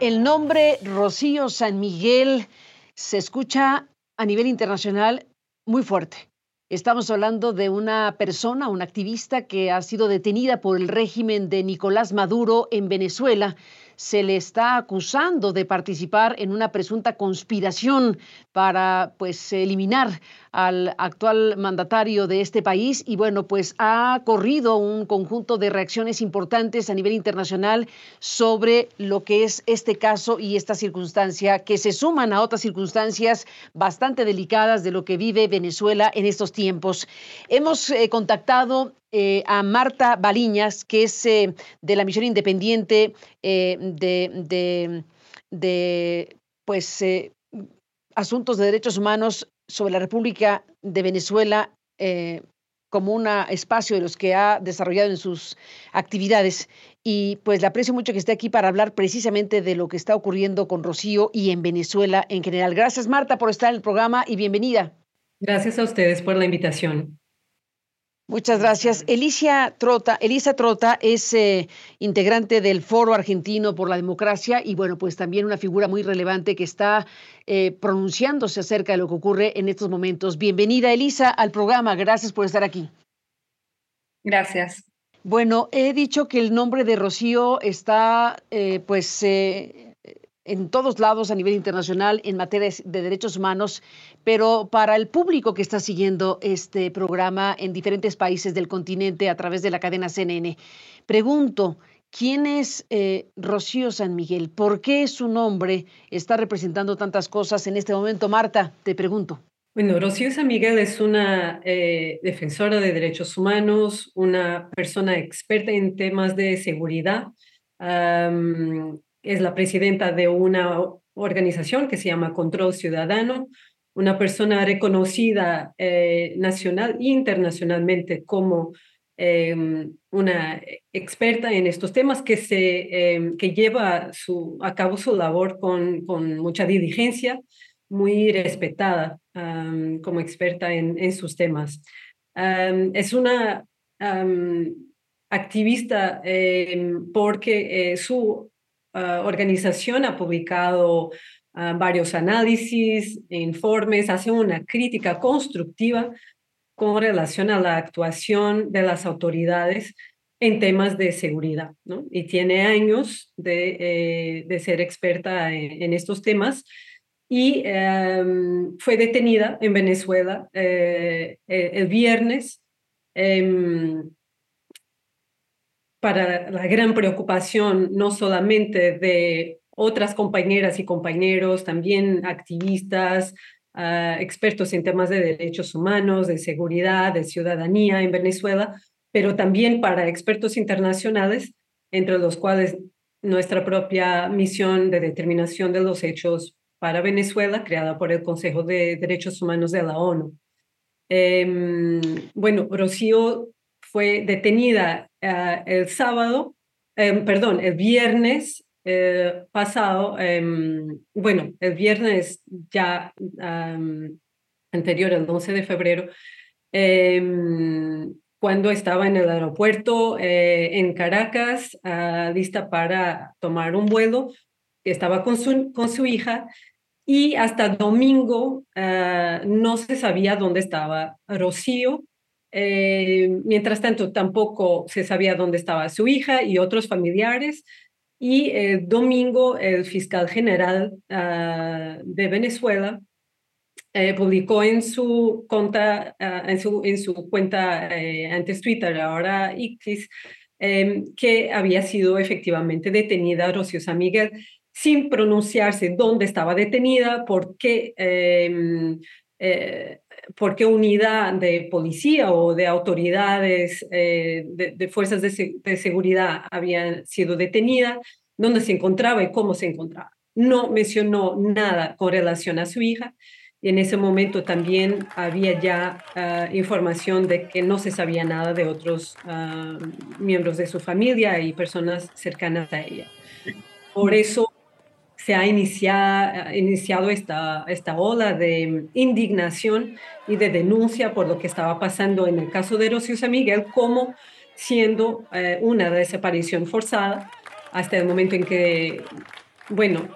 El nombre Rocío San Miguel se escucha a nivel internacional muy fuerte. Estamos hablando de una persona, una activista que ha sido detenida por el régimen de Nicolás Maduro en Venezuela se le está acusando de participar en una presunta conspiración para pues eliminar al actual mandatario de este país y bueno, pues ha corrido un conjunto de reacciones importantes a nivel internacional sobre lo que es este caso y esta circunstancia que se suman a otras circunstancias bastante delicadas de lo que vive Venezuela en estos tiempos. Hemos eh, contactado eh, a Marta Baliñas, que es eh, de la misión independiente eh, de, de, pues, asuntos de derechos humanos sobre la República de Venezuela como un espacio de los que ha desarrollado en sus actividades. Y pues le aprecio mucho que esté aquí para hablar precisamente de lo que está ocurriendo con Rocío y en Venezuela en general. Gracias, Marta, por estar en el programa y bienvenida. Gracias a ustedes por la invitación. Muchas gracias. Elisa Trota, Elisa Trota es eh, integrante del Foro Argentino por la Democracia y bueno, pues también una figura muy relevante que está eh, pronunciándose acerca de lo que ocurre en estos momentos. Bienvenida, Elisa, al programa. Gracias por estar aquí. Gracias. Bueno, he dicho que el nombre de Rocío está eh, pues en todos lados a nivel internacional en materia de derechos humanos, pero para el público que está siguiendo este programa en diferentes países del continente a través de la cadena CNN, pregunto, ¿quién es eh, Rocío San Miguel? ¿Por qué su nombre está representando tantas cosas en este momento? Marta, te pregunto. Bueno, Rocío San Miguel es una eh, defensora de derechos humanos, una persona experta en temas de seguridad es la presidenta de una organización que se llama Control Ciudadano, una persona reconocida eh, nacional e internacionalmente como em, una experta en estos temas que, se, em, que lleva su, a cabo su labor con, con mucha diligencia, muy respetada como experta en, en sus temas. es una activista em, porque eh, su Ah, organización ha publicado ah, varios análisis, informes, hace una crítica constructiva con relación a la actuación de las autoridades en temas de seguridad, ¿no? Y tiene años de, eh, de ser experta en, estos temas y em, fue detenida en Venezuela eh, el viernes para la gran preocupación no solamente de otras compañeras y compañeros, también activistas, ah, expertos en temas de derechos humanos, de seguridad, de ciudadanía en Venezuela, pero también para expertos internacionales, entre los cuales nuestra propia misión de determinación de los hechos para Venezuela, creada por el Consejo de Derechos Humanos de la ONU. Em, bueno, Rocío fue detenida eh, el sábado, em, perdón, el viernes eh, pasado, em, bueno, el viernes ya anterior, el 11 de febrero, em, cuando estaba en el aeropuerto eh, en Caracas, ah, lista para tomar un vuelo, estaba con su, con su hija y hasta domingo ah, no se sabía dónde estaba Rocío eh, mientras tanto, tampoco se sabía dónde estaba su hija y otros familiares. Y el domingo, el fiscal general ah, de Venezuela eh, publicó en su cuenta, ah, en, su, en su cuenta eh, antes Twitter, ahora X, em, que había sido efectivamente detenida Rocío San Miguel sin pronunciarse dónde estaba detenida, por qué, em, eh, por qué unidad de policía o de autoridades eh, de, fuerzas de, de seguridad había sido detenida, dónde se encontraba y cómo se encontraba. No mencionó nada con relación a su hija y en ese momento también había ya ah, información de que no se sabía nada de otros ah, miembros de su familia y personas cercanas a ella. Por eso se ha iniciado, esta, ola de indignación y de denuncia por lo que estaba pasando en el caso de Rocío San Miguel como siendo eh, una desaparición forzada hasta el momento en que, bueno,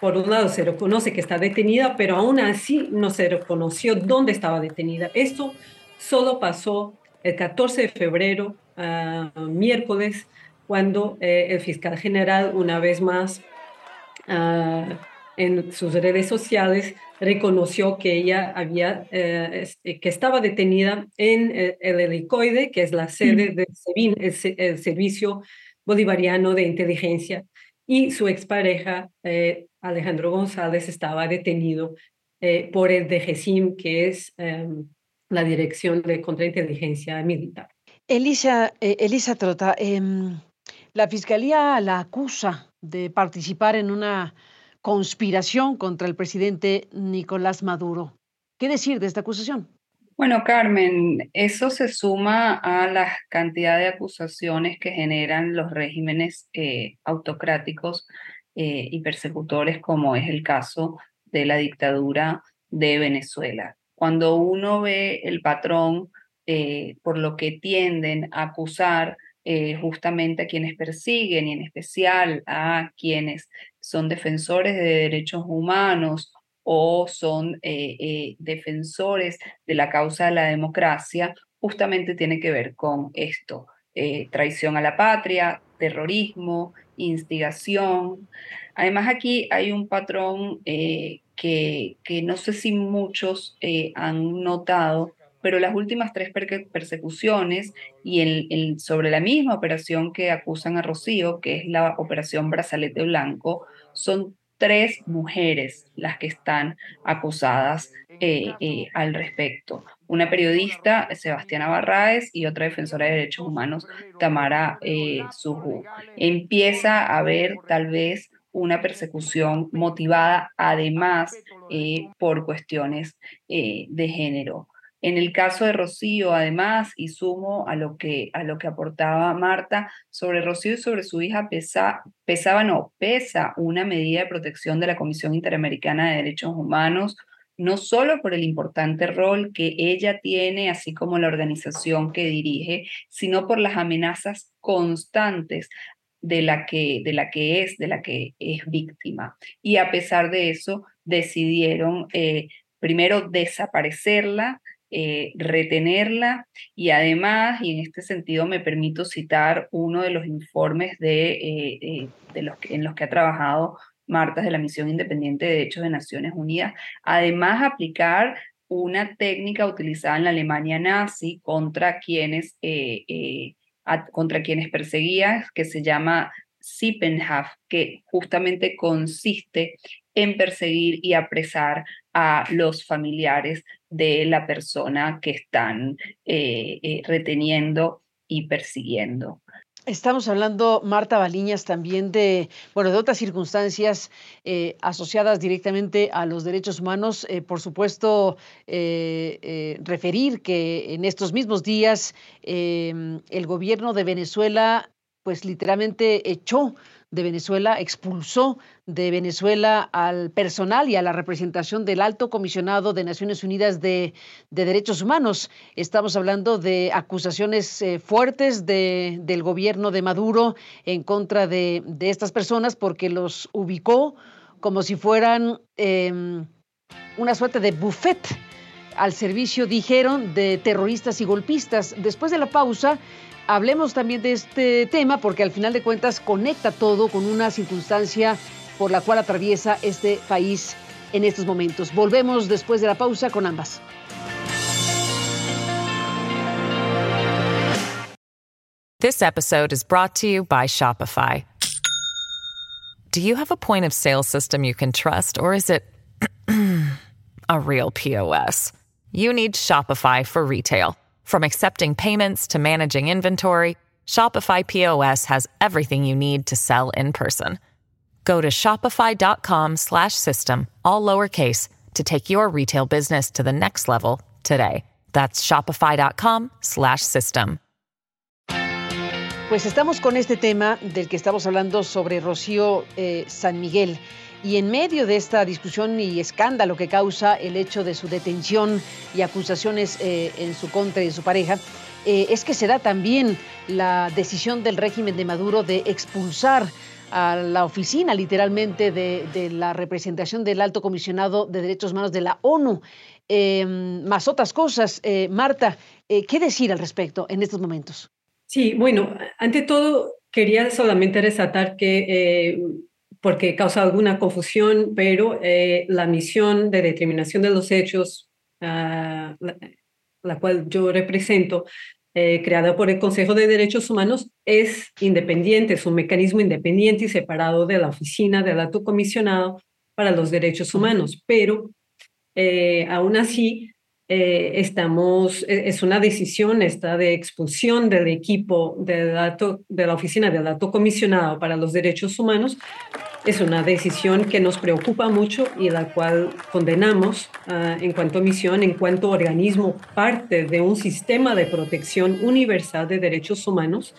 por un lado se reconoce que está detenida, pero aún así no se reconoció dónde estaba detenida. Esto solo pasó el 14 de febrero, ah, miércoles, cuando eh, el fiscal general una vez más ah, en sus redes sociales reconoció que ella había, eh, que estaba detenida en eh, el, helicoide, que es la sede del SEBIN, el, Servicio Bolivariano de Inteligencia, y su expareja Alejandro González estaba detenido eh, por el DGCIM, que es em, la Dirección de Contrainteligencia Militar. Elisa, eh, Elisa Trota, em, la Fiscalía la acusa de participar en una conspiración contra el presidente Nicolás Maduro. ¿Qué decir de esta acusación? Bueno, Carmen, eso se suma a la cantidad de acusaciones que generan los regímenes eh, autocráticos eh, y persecutores, como es el caso de la dictadura de Venezuela. Cuando uno ve el patrón eh, por lo que tienden a acusar eh, justamente a quienes persiguen y en especial a quienes son defensores de derechos humanos o son defensores de la causa de la democracia, justamente tiene que ver con esto, traición a la patria, terrorismo, instigación. Además, aquí hay un patrón eh, que, que, no sé si muchos eh, han notado, pero las últimas tres persecuciones y el, sobre la misma operación que acusan a Rocío, que es la operación Brazalete Blanco, son tres mujeres las que están acusadas eh, eh, al respecto. Una periodista, Sebastiana Barraez, y otra defensora de derechos humanos, Tamara eh, Suju. Empieza a haber tal vez una persecución motivada además eh, por cuestiones de género. En el caso de Rocío, además, y sumo a lo que, a lo que aportaba Marta, sobre Rocío y sobre su hija pesa, pesaba, no, pesa una medida de protección de la Comisión Interamericana de Derechos Humanos, no solo por el importante rol que ella tiene, así como la organización que dirige, sino por las amenazas constantes de la que, de la que es, de la que es víctima. Y a pesar de eso, decidieron eh, primero desaparecerla, eh, retenerla y además, y en este sentido me permito citar uno de los informes de, eh, eh, de los en los que ha trabajado Marta de la Misión Independiente de Derechos de Naciones Unidas, además aplicar una técnica utilizada en la Alemania nazi contra quienes, contra quienes perseguía, que se llama Sippenhaft, que justamente consiste en perseguir y apresar a los familiares de la persona que están eh, eh, reteniendo y persiguiendo. Estamos hablando, Marta Baliñas, también de, bueno, de otras circunstancias eh, asociadas directamente a los derechos humanos. por supuesto, referir que en estos mismos días el gobierno de Venezuela, pues literalmente echó de Venezuela expulsó de Venezuela al personal y a la representación del alto comisionado de Naciones Unidas de, Derechos Humanos. Estamos hablando de acusaciones eh, fuertes de, del gobierno de Maduro en contra de, estas personas porque los ubicó como si fueran em, una suerte de buffet al servicio, dijeron, de terroristas y golpistas. Después de la pausa, hablemos también de este tema porque al final de cuentas conecta todo con una circunstancia por la cual atraviesa este país en estos momentos. Volvemos después de la pausa con ambas. This episode is brought to you by Shopify. Do you have a point of sale system you can trust, or is it a real POS? You need Shopify for retail. From accepting payments to managing inventory, Shopify POS has everything you need to sell in person. Go to shopify.com/system all lowercase to take your retail business to the next level today. That's shopify.com/system. Pues estamos con este tema del que estamos hablando sobre Rocío eh, San Miguel. Y en medio de esta discusión y escándalo que causa el hecho de su detención y acusaciones eh, en su contra y de su pareja, eh, es que se da también la decisión del régimen de Maduro de expulsar a la oficina literalmente de, la representación del alto comisionado de derechos humanos de la ONU, más otras cosas. Marta, ¿qué decir al respecto en estos momentos? Sí, bueno, ante todo quería solamente resaltar que, eh, porque causa alguna confusión, pero eh, la misión de determinación de los hechos, ah, la, cual yo represento, eh, creada por el Consejo de Derechos Humanos, es independiente, es un mecanismo independiente y separado de la oficina del alto comisionado para los derechos humanos, pero aún así eh, estamos, e, es una decisión esta de expulsión del equipo de, dato, de la Oficina del Alto Comisionado para los Derechos Humanos. Es una decisión que nos preocupa mucho y la cual condenamos ah, en cuanto a misión, en cuanto organismo parte de un sistema de protección universal de derechos humanos,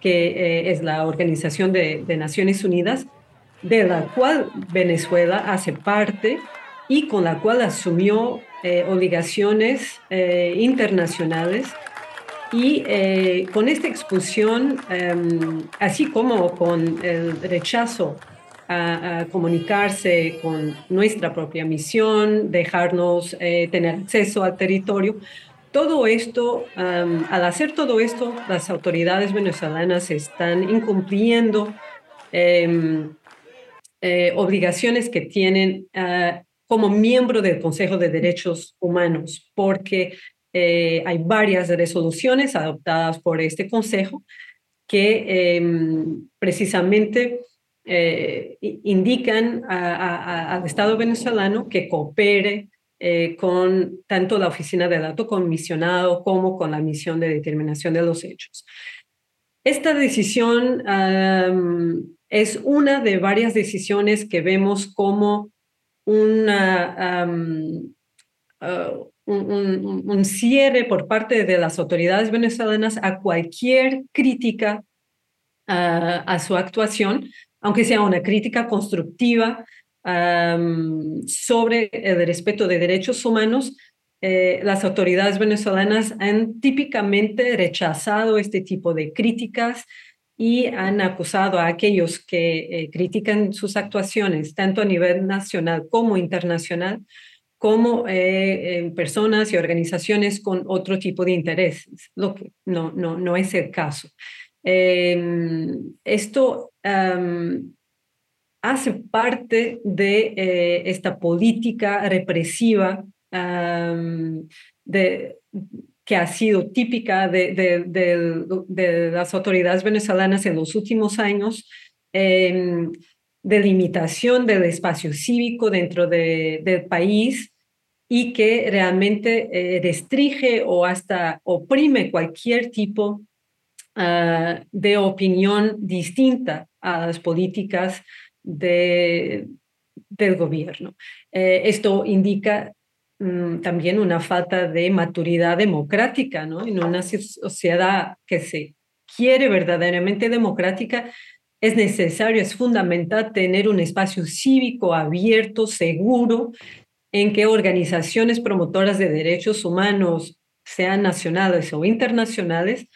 que eh, es la Organización de, Naciones Unidas, de la cual Venezuela hace parte y con la cual asumió eh, obligaciones eh, internacionales. Y con esta expulsión, em, así como con el rechazo a, comunicarse con nuestra propia misión, dejarnos tener acceso al territorio, todo esto, al hacer todo esto, las autoridades venezolanas están incumpliendo em, obligaciones que tienen como miembro del Consejo de Derechos Humanos, porque eh, hay varias resoluciones adoptadas por este Consejo que em, precisamente eh, indican al Estado venezolano que coopere eh, con tanto la Oficina del Alto Comisionado como con la misión de determinación de los hechos. Esta decisión es una de varias decisiones que vemos como una, uh, un, cierre por parte de las autoridades venezolanas a cualquier crítica uh, a su actuación, aunque sea una crítica constructiva sobre el respeto de derechos humanos. Eh, las autoridades venezolanas han típicamente rechazado este tipo de críticas y han acusado a aquellos que eh, critican sus actuaciones, tanto a nivel nacional como internacional, como eh, personas y organizaciones con otro tipo de intereses, lo que no, no, no es el caso. Em, esto hace parte de eh, esta política represiva de, que ha sido típica de, las autoridades venezolanas en los últimos años, eh, de limitación del espacio cívico dentro del país y que realmente eh, restringe o hasta oprime cualquier tipo ah, de opinión distinta a las políticas de, del gobierno. Eh, esto indica Mm, también una falta de maturidad democrática, ¿no? En una sociedad que se quiere verdaderamente democrática, es necesario, es fundamental tener un espacio cívico abierto, seguro, en que organizaciones promotoras de derechos humanos, sean nacionales o internacionales,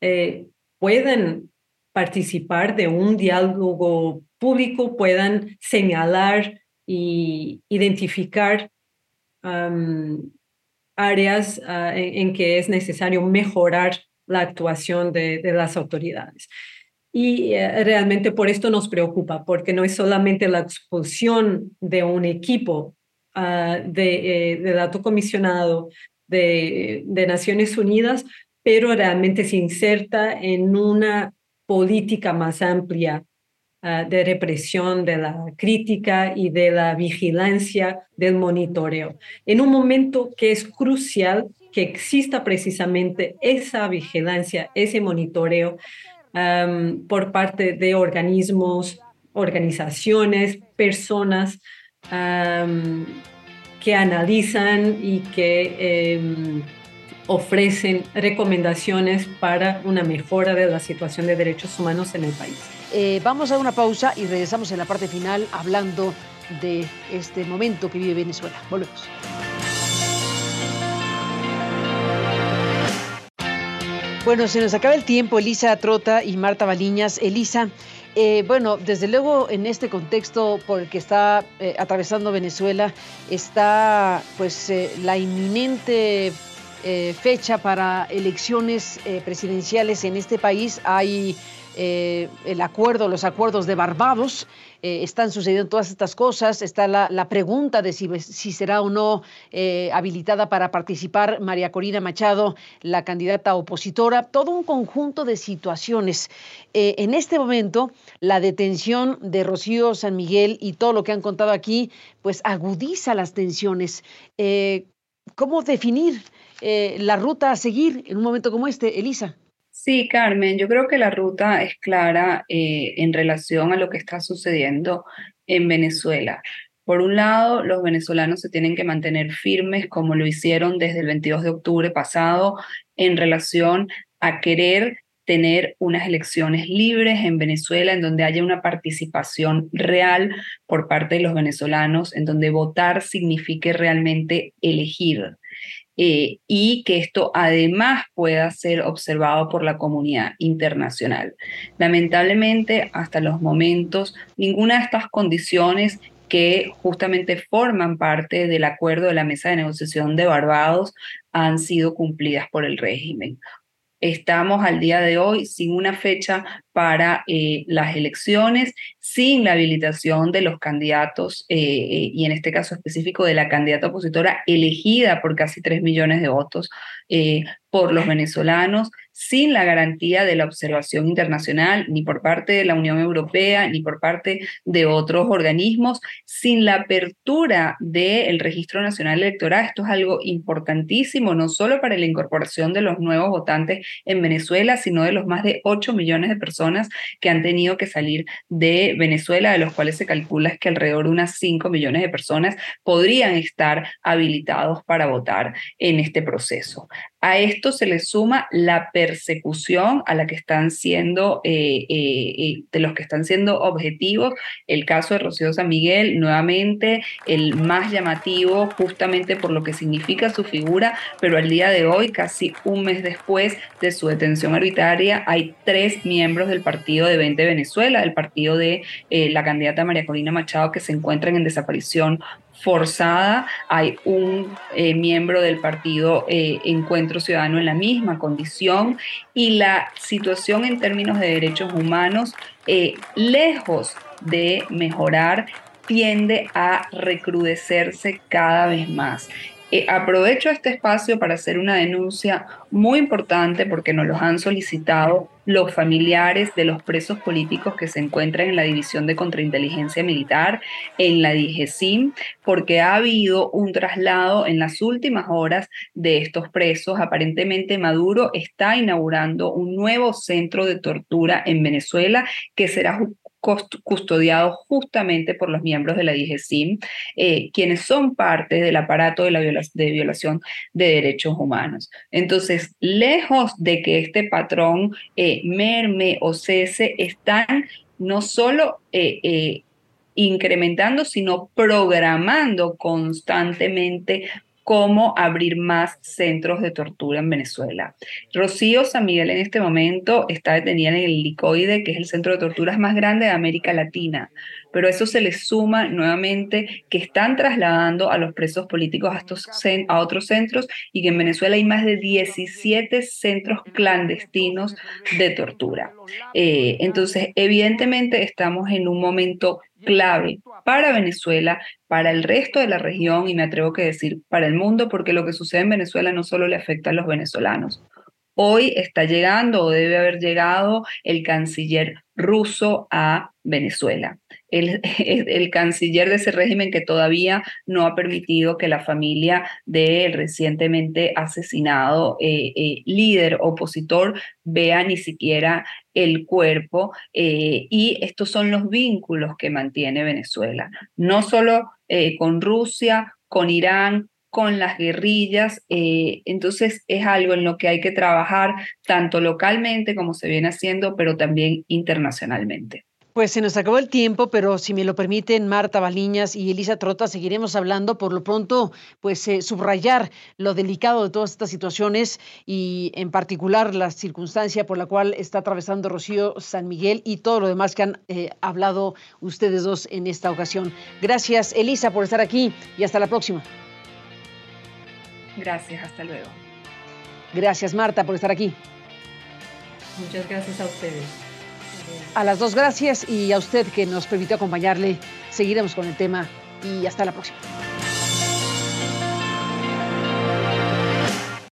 eh, puedan participar de un diálogo público, puedan señalar y identificar áreas ah, en, que es necesario mejorar la actuación de, las autoridades. Y eh, realmente por esto nos preocupa, porque no es solamente la expulsión de un equipo uh, de, eh, comisionado de, Naciones Unidas, pero realmente se inserta en una política más amplia ah, de represión de la crítica y de la vigilancia del monitoreo, en un momento que es crucial que exista precisamente esa vigilancia, ese monitoreo por parte de organismos, organizaciones, personas que analizan y que em, ofrecen recomendaciones para una mejora de la situación de derechos humanos en el país. Eh, vamos a una pausa y regresamos en la parte final hablando de este momento que vive Venezuela. Volvemos. Bueno, se nos acaba el tiempo, Elisa Trota y Marta Baliñas. Elisa, eh, bueno, desde luego en este contexto por el que está eh, atravesando Venezuela está pues la inminente eh, fecha para elecciones eh, presidenciales en este país. Hay eh, el acuerdo, los acuerdos de Barbados. están sucediendo todas estas cosas. Está la, pregunta de si, si, será o no habilitada para participar María Corina Machado, la candidata opositora. Todo un conjunto de situaciones. en este momento, la detención de Rocío San Miguel y todo lo que han contado aquí, pues agudiza las tensiones. ¿Cómo definir eh, la ruta a seguir en un momento como este, Elisa? Sí, Carmen, yo creo que la ruta es clara eh, en relación a lo que está sucediendo en Venezuela. Por un lado, los venezolanos se tienen que mantener firmes como lo hicieron desde el 22 de octubre pasado en relación a querer tener unas elecciones libres en Venezuela en donde haya una participación real por parte de los venezolanos, en donde votar signifique realmente elegir. Eh, y que esto además pueda ser observado por la comunidad internacional. Lamentablemente, hasta los momentos, ninguna de estas condiciones que justamente forman parte del acuerdo de la mesa de negociación de Barbados han sido cumplidas por el régimen. Estamos al día de hoy sin una fecha para eh, las elecciones, sin la habilitación de los candidatos eh, eh, y en este caso específico de la candidata opositora elegida por casi 3 millones de votos por los venezolanos, sin la garantía de la observación internacional, ni por parte de la Unión Europea, ni por parte de otros organismos, sin la apertura del Registro Nacional Electoral. Esto es algo importantísimo, no solo para la incorporación de los nuevos votantes en Venezuela, sino de los más de 8 millones de personas que han tenido que salir de Venezuela, de los cuales se calcula que alrededor de unas 5 millones de personas podrían estar habilitados para votar en este proceso. A esto se le suma la persecución a la que están siendo, eh, eh, eh, de los que están siendo objetivos. El caso de Rocío San Miguel, nuevamente, el más llamativo justamente por lo que significa su figura, pero al día de hoy, casi un mes después de su detención arbitraria, hay tres miembros del partido de 20 Venezuela, el partido de la candidata María Corina Machado, que se encuentran en desaparición forzada. Hay un eh, miembro del partido eh, Encuentro Ciudadano en la misma condición y la situación en términos de derechos humanos, eh, lejos de mejorar, tiende a recrudecerse cada vez más. Aprovecho este espacio para hacer una denuncia muy importante porque nos los han solicitado los familiares de los presos políticos que se encuentran en la División de Contrainteligencia Militar, en la DIGESIM, porque ha habido un traslado en las últimas horas de estos presos. Aparentemente Maduro está inaugurando un nuevo centro de tortura en Venezuela que será custodiados justamente por los miembros de la DGCIM, eh, quienes son parte del aparato de, la de violación de derechos humanos. Entonces, lejos de que este patrón eh, merme o cese, están no solo eh, incrementando, sino programando constantemente cómo abrir más centros de tortura en Venezuela. Rocío San Miguel en este momento está detenida en el Licoide, que es el centro de torturas más grande de América Latina, pero eso se le suma nuevamente que están trasladando a los presos políticos a, otros centros y que en Venezuela hay más de 17 centros clandestinos de tortura. Eh, entonces, evidentemente estamos en un momento clave para Venezuela, para el resto de la región y me atrevo que decir para el mundo, porque lo que sucede en Venezuela no solo le afecta a los venezolanos. Hoy está llegando o debe haber llegado el canciller ruso a Venezuela. El, el, canciller de ese régimen que todavía no ha permitido que la familia del recientemente asesinado eh, eh, líder opositor vea ni siquiera el cuerpo. Eh, y estos son los vínculos que mantiene Venezuela, no solo con Rusia, con Irán, con las guerrillas. Eh, entonces es algo en lo que hay que trabajar tanto localmente como se viene haciendo, pero también internacionalmente. Pues se nos acabó el tiempo, pero si me lo permiten, Marta Baliñas y Elisa Trota, seguiremos hablando. Por lo pronto, pues eh, subrayar lo delicado de todas estas situaciones y en particular la circunstancia por la cual está atravesando Rocío San Miguel y todo lo demás que han eh, hablado ustedes dos en esta ocasión. Gracias, Elisa, por estar aquí y hasta la próxima. Gracias, hasta luego. Gracias, Marta, por estar aquí. Muchas gracias a ustedes. A las dos gracias y a usted que nos permitió acompañarle. Seguiremos con el tema y hasta la próxima.